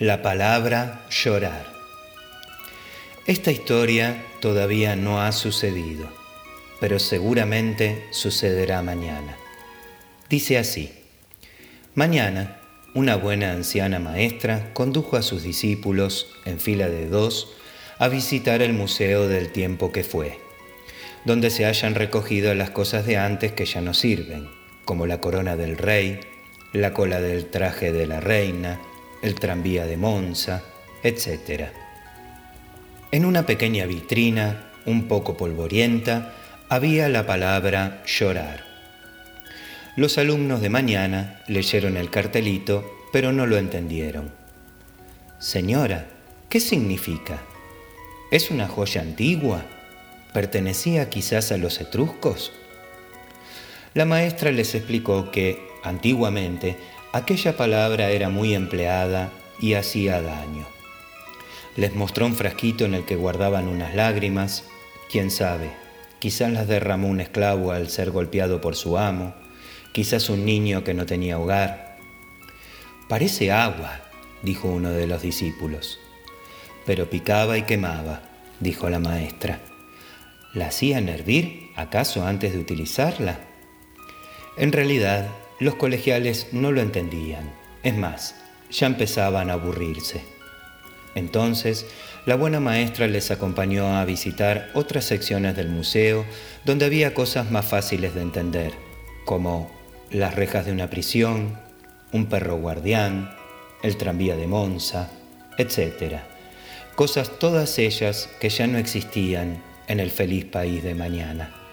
La palabra llorar. Esta historia todavía no ha sucedido, pero seguramente sucederá mañana. Dice así, mañana una buena anciana maestra condujo a sus discípulos, en fila de dos, a visitar el museo del tiempo que fue, donde se hayan recogido las cosas de antes que ya no sirven, como la corona del rey, la cola del traje de la reina, el tranvía de Monza, etc. En una pequeña vitrina, un poco polvorienta, había la palabra llorar. Los alumnos de mañana leyeron el cartelito, pero no lo entendieron. Señora, ¿qué significa? ¿Es una joya antigua? ¿Pertenecía quizás a los etruscos? La maestra les explicó que, antiguamente, aquella palabra era muy empleada y hacía daño. Les mostró un frasquito en el que guardaban unas lágrimas, quién sabe, quizás las derramó un esclavo al ser golpeado por su amo, quizás un niño que no tenía hogar. Parece agua, dijo uno de los discípulos. Pero picaba y quemaba, dijo la maestra. ¿La hacían hervir, acaso, antes de utilizarla? En realidad, los colegiales no lo entendían. Es más, ya empezaban a aburrirse. Entonces, la buena maestra les acompañó a visitar otras secciones del museo donde había cosas más fáciles de entender, como las rejas de una prisión, un perro guardián, el tranvía de Monza, etc. Cosas todas ellas que ya no existían en el feliz país de mañana.